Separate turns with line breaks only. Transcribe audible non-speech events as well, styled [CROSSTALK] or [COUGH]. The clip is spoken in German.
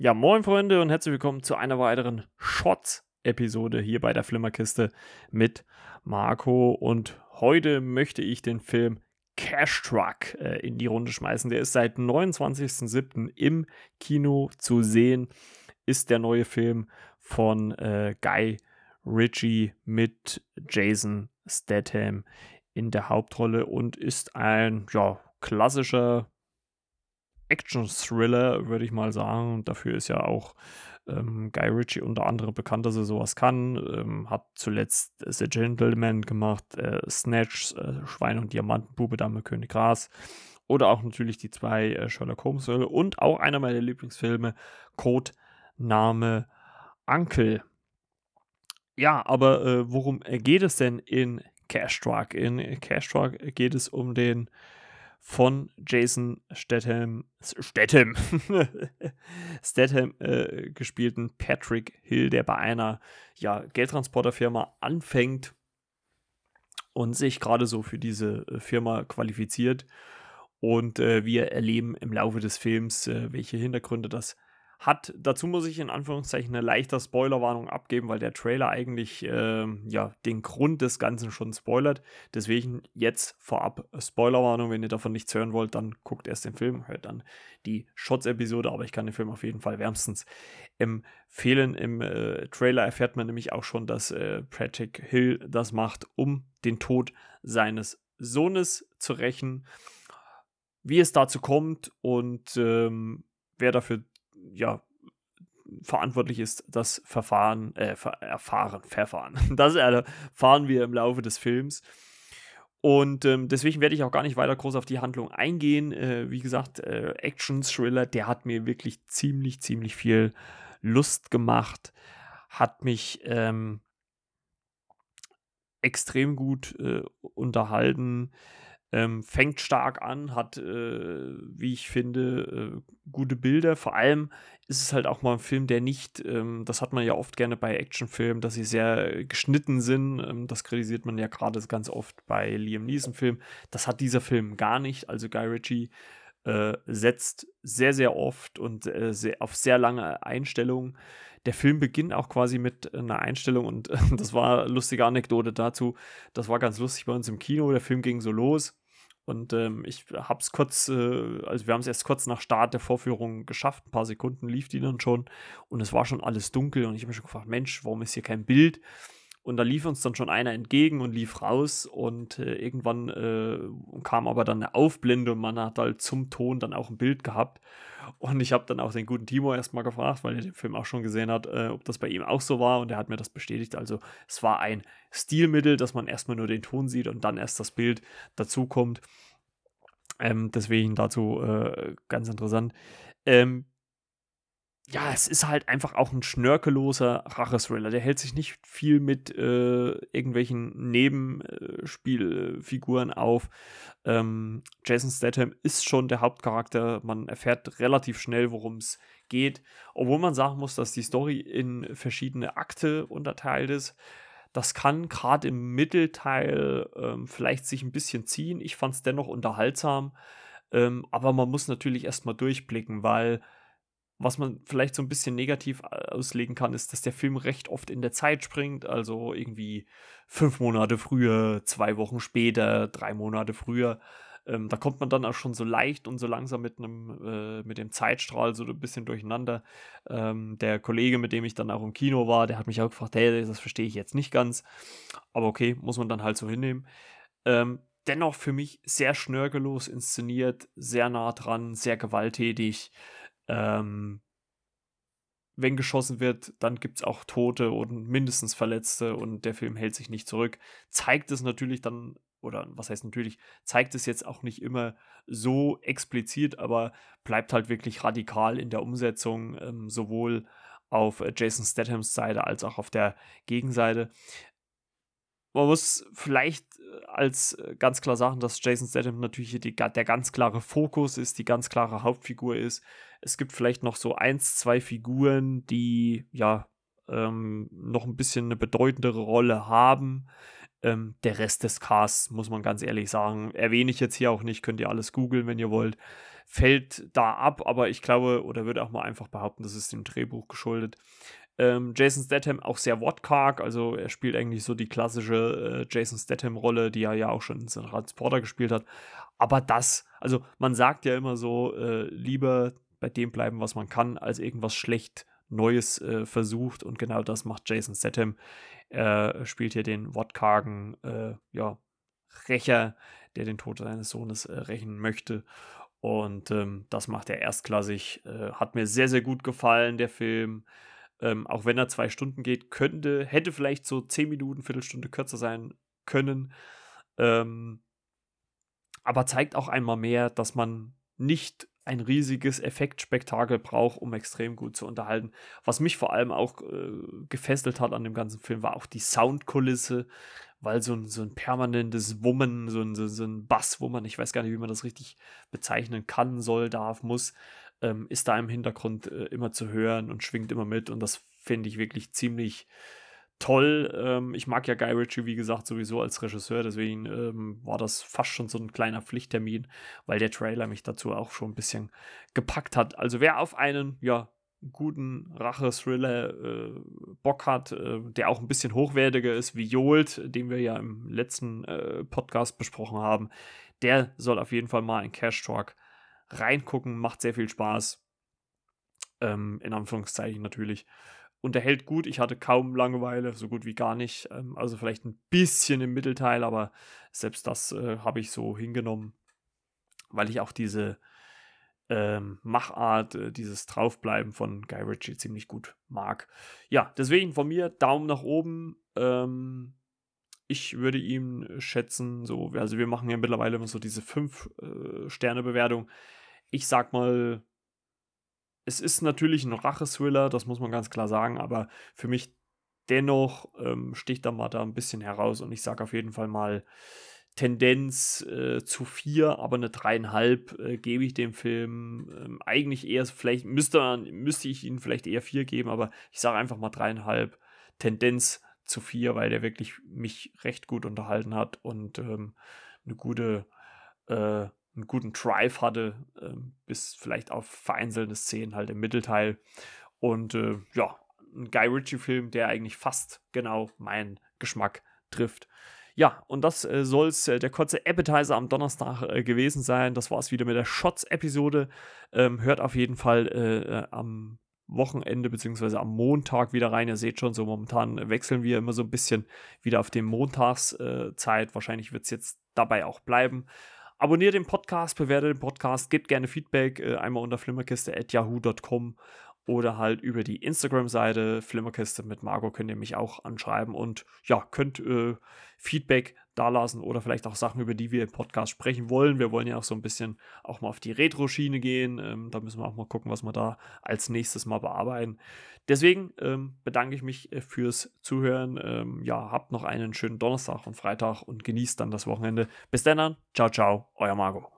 Ja, moin Freunde und herzlich willkommen zu einer weiteren Shots-Episode hier bei der Flimmerkiste mit Marco. Und heute möchte ich den Film Cash Truck äh, in die Runde schmeißen. Der ist seit 29.07. im Kino zu sehen. Ist der neue Film von äh, Guy Ritchie mit Jason Statham in der Hauptrolle und ist ein ja, klassischer Action-Thriller, würde ich mal sagen. Und dafür ist ja auch ähm, Guy Ritchie unter anderem bekannt, dass er sowas kann. Ähm, hat zuletzt The Gentleman gemacht, äh, Snatch, äh, Schwein und Diamantenbube, Dame König Gras. Oder auch natürlich die zwei äh, Sherlock Holmes-Filme und auch einer meiner Lieblingsfilme, Code Name Uncle. Ja, aber äh, worum geht es denn in Cash Truck? In Cash Truck geht es um den von Jason Statham, Statham, [LAUGHS] Statham äh, gespielten Patrick Hill, der bei einer ja, Geldtransporterfirma anfängt und sich gerade so für diese äh, Firma qualifiziert. Und äh, wir erleben im Laufe des Films, äh, welche Hintergründe das hat. Dazu muss ich in Anführungszeichen eine leichte Spoilerwarnung abgeben, weil der Trailer eigentlich äh, ja, den Grund des Ganzen schon spoilert. Deswegen jetzt vorab Spoilerwarnung. Wenn ihr davon nichts hören wollt, dann guckt erst den Film, hört dann die Shots-Episode, aber ich kann den Film auf jeden Fall wärmstens empfehlen. Im äh, Trailer erfährt man nämlich auch schon, dass äh, Patrick Hill das macht, um den Tod seines Sohnes zu rächen. Wie es dazu kommt und ähm, wer dafür ja, verantwortlich ist, das Verfahren, äh, erfahren, Verfahren. [LAUGHS] Das erfahren wir im Laufe des Films. Und ähm, deswegen werde ich auch gar nicht weiter groß auf die Handlung eingehen. Äh, wie gesagt, äh, Action-Thriller, der hat mir wirklich ziemlich, ziemlich viel Lust gemacht. Hat mich ähm, extrem gut äh, unterhalten. Ähm, fängt stark an, hat, äh, wie ich finde, äh, gute Bilder. Vor allem ist es halt auch mal ein Film, der nicht, ähm, das hat man ja oft gerne bei Actionfilmen, dass sie sehr geschnitten sind. Ähm, das kritisiert man ja gerade ganz oft bei Liam Neeson-Filmen. Das hat dieser Film gar nicht. Also Guy Ritchie äh, setzt sehr, sehr oft und äh, sehr, auf sehr lange Einstellungen. Der Film beginnt auch quasi mit einer Einstellung und [LAUGHS] das war eine lustige Anekdote dazu. Das war ganz lustig bei uns im Kino. Der Film ging so los und ähm, ich habe es kurz, äh, also wir haben es erst kurz nach Start der Vorführung geschafft. Ein paar Sekunden lief die dann schon und es war schon alles dunkel und ich habe mich schon gefragt, Mensch, warum ist hier kein Bild? Und da lief uns dann schon einer entgegen und lief raus und äh, irgendwann äh, kam aber dann eine Aufblende und man hat halt zum Ton dann auch ein Bild gehabt. Und ich habe dann auch den guten Timo erstmal gefragt, weil er den Film auch schon gesehen hat, äh, ob das bei ihm auch so war und er hat mir das bestätigt. Also es war ein Stilmittel, dass man erstmal nur den Ton sieht und dann erst das Bild dazukommt. Ähm, deswegen dazu äh, ganz interessant. Ähm, ja, es ist halt einfach auch ein schnörkelloser Rachethriller. Der hält sich nicht viel mit äh, irgendwelchen Nebenspielfiguren auf. Ähm, Jason Statham ist schon der Hauptcharakter. Man erfährt relativ schnell, worum es geht. Obwohl man sagen muss, dass die Story in verschiedene Akte unterteilt ist. Das kann gerade im Mittelteil ähm, vielleicht sich ein bisschen ziehen. Ich fand es dennoch unterhaltsam. Ähm, aber man muss natürlich erstmal durchblicken, weil was man vielleicht so ein bisschen negativ äh, auslegen kann, ist, dass der Film recht oft in der Zeit springt. Also irgendwie fünf Monate früher, zwei Wochen später, drei Monate früher. Ähm, da kommt man dann auch schon so leicht und so langsam mit einem, äh, mit dem Zeitstrahl so ein bisschen durcheinander. Ähm, der Kollege, mit dem ich dann auch im Kino war, der hat mich auch gefragt, hey, das verstehe ich jetzt nicht ganz. Aber okay, muss man dann halt so hinnehmen. Ähm, dennoch für mich sehr schnörkellos inszeniert, sehr nah dran, sehr gewalttätig. Ähm, wenn geschossen wird, dann gibt es auch Tote und mindestens Verletzte und der Film hält sich nicht zurück. Zeigt es natürlich dann, oder was heißt natürlich, zeigt es jetzt auch nicht immer so explizit, aber bleibt halt wirklich radikal in der Umsetzung, ähm, sowohl auf äh, Jason Stathams Seite als auch auf der Gegenseite man muss vielleicht äh, als äh, ganz klar sagen, dass Jason Statham natürlich die, der ganz klare Fokus ist, die ganz klare Hauptfigur ist. Es gibt vielleicht noch so eins, zwei Figuren, die ja ähm, noch ein bisschen eine bedeutendere Rolle haben. Ähm, der Rest des Casts, muss man ganz ehrlich sagen, erwähne ich jetzt hier auch nicht, könnt ihr alles googeln, wenn ihr wollt. fällt da ab, aber ich glaube, oder würde auch mal einfach behaupten, das ist dem Drehbuch geschuldet. Ähm, Jason Statham auch sehr wortkarg, also er spielt eigentlich so die klassische äh, Jason Statham-Rolle, die er ja auch schon in Transporter gespielt hat. Aber das, also man sagt ja immer so, äh, lieber bei dem bleiben, was man kann, als irgendwas schlecht Neues äh, versucht. Und genau das macht Jason Statham. Er spielt hier den wortkargen, äh, ja, Rächer, der den Tod seines Sohnes äh, rächen möchte. Und ähm, das macht er erstklassig. Äh, hat mir sehr, sehr gut gefallen, der Film. Ähm, auch wenn er zwei Stunden geht, könnte, hätte vielleicht so zehn Minuten, Viertelstunde kürzer sein können. Ähm, aber zeigt auch einmal mehr, dass man nicht ein riesiges Effektspektakel braucht, um extrem gut zu unterhalten. Was mich vor allem auch äh, gefesselt hat an dem ganzen Film, war auch die Soundkulisse, weil so ein, so ein permanentes Wummen, so ein, so, so ein Basswummern, ich weiß gar nicht, wie man das richtig bezeichnen kann, soll, darf, muss, ähm, ist da im Hintergrund äh, immer zu hören und schwingt immer mit und das finde ich wirklich ziemlich toll. Ähm, ich mag ja Guy Ritchie, wie gesagt, sowieso als Regisseur, deswegen ähm, war das fast schon so ein kleiner Pflichttermin, weil der Trailer mich dazu auch schon ein bisschen gepackt hat. Also wer auf einen, ja, guten Rache-Thriller äh, Bock hat, äh, der auch ein bisschen hochwertiger ist wie Jolt, den wir ja im letzten äh, Podcast besprochen haben, der soll auf jeden Fall mal in Cash Talk reingucken, macht sehr viel Spaß. Ähm, in Anführungszeichen natürlich unterhält gut. Ich hatte kaum Langeweile, so gut wie gar nicht. Ähm, also vielleicht ein bisschen im Mittelteil, aber selbst das äh, habe ich so hingenommen, weil ich auch diese ähm, Machart, äh, dieses Draufbleiben von Guy Ritchie ziemlich gut mag. Ja, deswegen von mir Daumen nach oben. Ähm, ich würde ihm schätzen, so, also wir machen ja mittlerweile immer so diese 5-Sterne-Bewertung. Äh, ich sag mal es ist natürlich ein Rache-Thriller, das muss man ganz klar sagen, aber für mich dennoch ähm, sticht mal da ein bisschen heraus und ich sage auf jeden Fall mal Tendenz äh, zu vier, aber eine dreieinhalb äh, gebe ich dem Film. Ähm, eigentlich eher, vielleicht müsste, müsste ich ihnen vielleicht eher vier geben, aber ich sage einfach mal dreieinhalb. Tendenz zu vier, weil der wirklich mich recht gut unterhalten hat und ähm, eine gute äh, einen guten Drive hatte, äh, bis vielleicht auf vereinzelte Szenen halt im Mittelteil. Und äh, ja, ein Guy Ritchie-Film, der eigentlich fast genau meinen Geschmack trifft. Ja, und das äh, soll es äh, der kurze Appetizer am Donnerstag äh, gewesen sein. Das war es wieder mit der Shots-Episode. Ähm, hört auf jeden Fall äh, äh, am Wochenende beziehungsweise am Montag wieder rein. Ihr seht schon, so momentan wechseln wir immer so ein bisschen wieder auf die Montagszeit. Wahrscheinlich wird es jetzt dabei auch bleiben. Abonniert den Podcast, bewertet den Podcast, gebt gerne Feedback, äh, einmal unter flimmerkiste.yahoo.com oder halt über die Instagram-Seite Flimmerkiste mit Margot könnt ihr mich auch anschreiben und ja, könnt äh, Feedback dalassen oder vielleicht auch Sachen, über die wir im Podcast sprechen wollen. Wir wollen ja auch so ein bisschen auch mal auf die Retro-Schiene gehen. Ähm, da müssen wir auch mal gucken, was wir da als nächstes mal bearbeiten. Deswegen ähm, bedanke ich mich äh, fürs Zuhören. Ähm, ja, habt noch einen schönen Donnerstag und Freitag und genießt dann das Wochenende. Bis dann, ciao, ciao, euer Margot.